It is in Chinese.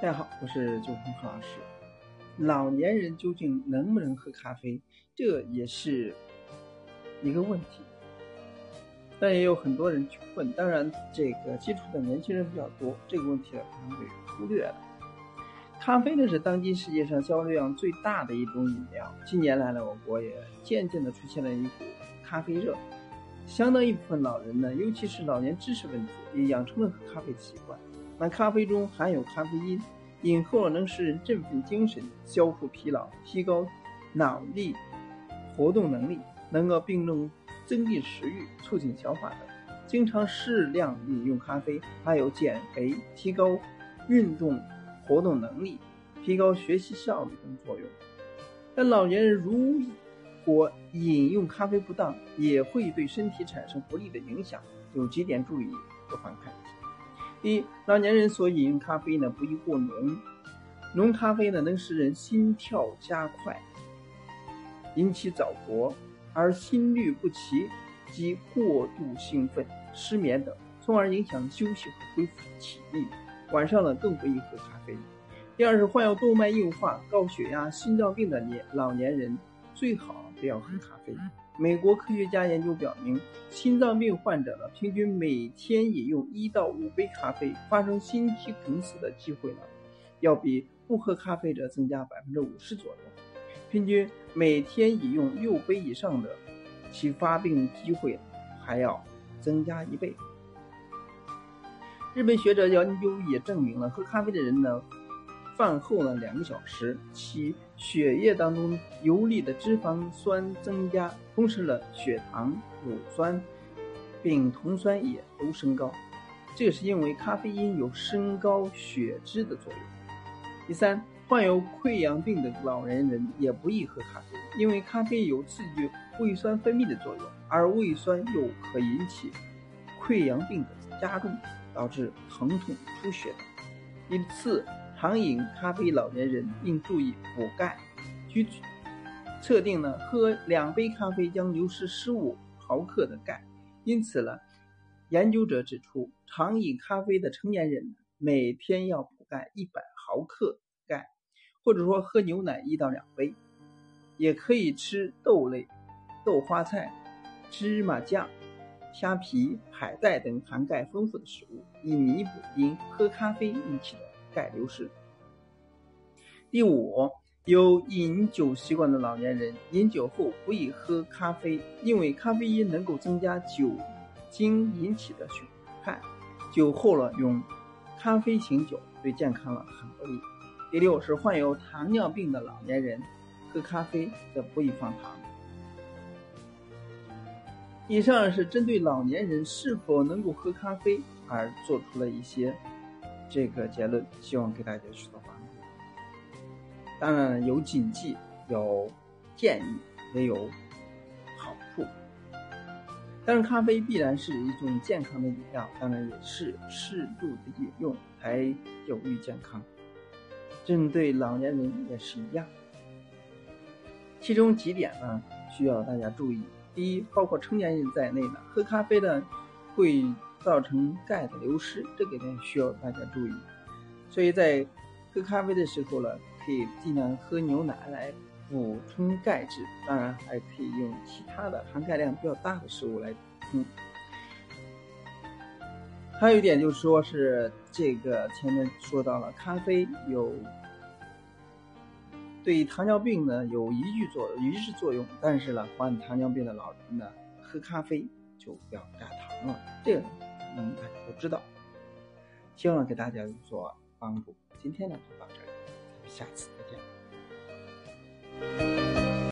大家好，我是九峰何老师。老年人究竟能不能喝咖啡？这也是一个问题，但也有很多人去问。当然，这个接触的年轻人比较多，这个问题呢可能被忽略了。咖啡呢是当今世界上销售量最大的一种饮料。近年来呢，我国也渐渐的出现了一股咖啡热，相当一部分老人呢，尤其是老年知识分子，也养成了喝咖啡的习惯。那咖啡中含有咖啡因，饮后能使人振奋精神、消除疲劳、提高脑力活动能力，能够并能增进食欲、促进消化等。经常适量饮用咖啡，还有减肥、提高运动活动能力、提高学习效率等作用。但老年人如果饮用咖啡不当，也会对身体产生不利的影响。有几点注意不妨看。第一，老年人所饮用咖啡呢，不宜过浓。浓咖啡呢，能使人心跳加快，引起早搏，而心律不齐及过度兴奋、失眠等，从而影响休息和恢复体力。晚上呢，更不宜喝咖啡。第二是患有动脉硬化、高血压、心脏病的年老年人，最好不要喝咖啡。美国科学家研究表明，心脏病患者呢，平均每天饮用一到五杯咖啡，发生心肌梗死的机会呢，要比不喝咖啡者增加百分之五十左右。平均每天饮用六杯以上的，其发病机会还要增加一倍。日本学者研究也证明了，喝咖啡的人呢。饭后呢两个小时，其血液当中游离的脂肪酸增加，同时呢血糖、乳酸、丙酮酸也都升高。这是因为咖啡因有升高血脂的作用。第三，患有溃疡病的老年人也不宜喝咖啡，因为咖啡有刺激胃酸分泌的作用，而胃酸又可引起溃疡病的加重，导致疼痛、出血。第四。常饮咖啡老年人应注意补钙。据测定呢，喝两杯咖啡将流失十五毫克的钙。因此呢，研究者指出，常饮咖啡的成年人每天要补钙一百毫克钙，或者说喝牛奶一到两杯，也可以吃豆类、豆花菜、芝麻酱、虾皮、海带等含钙丰富的食物，以弥补因喝咖啡引起的。钙流失。第五，有饮酒习惯的老年人，饮酒后不宜喝咖啡，因为咖啡因能够增加酒精引起的血汗，酒后了用咖啡醒酒，对健康了很不利。第六是患有糖尿病的老年人，喝咖啡则不宜放糖。以上是针对老年人是否能够喝咖啡而做出了一些。这个结论希望给大家取得帮助。当然有禁忌，有建议，也有好处。但是咖啡必然是一种健康的饮料，当然也是适度的饮用才有益健康。针对老年人也是一样。其中几点呢，需要大家注意。第一，包括成年人在内的喝咖啡的会。造成钙的流失，这个呢需要大家注意。所以在喝咖啡的时候呢，可以尽量喝牛奶来补充钙质，当然还可以用其他的含钙量比较大的食物来补充。还有一点就是说，是这个前面说到了，咖啡有对糖尿病呢有抑制作抑制作用，但是呢，患糖尿病的老人呢，喝咖啡就不要加糖了，这个。嗯，大家都知道，希望给大家有所帮助。今天呢就到这里，咱们下次再见。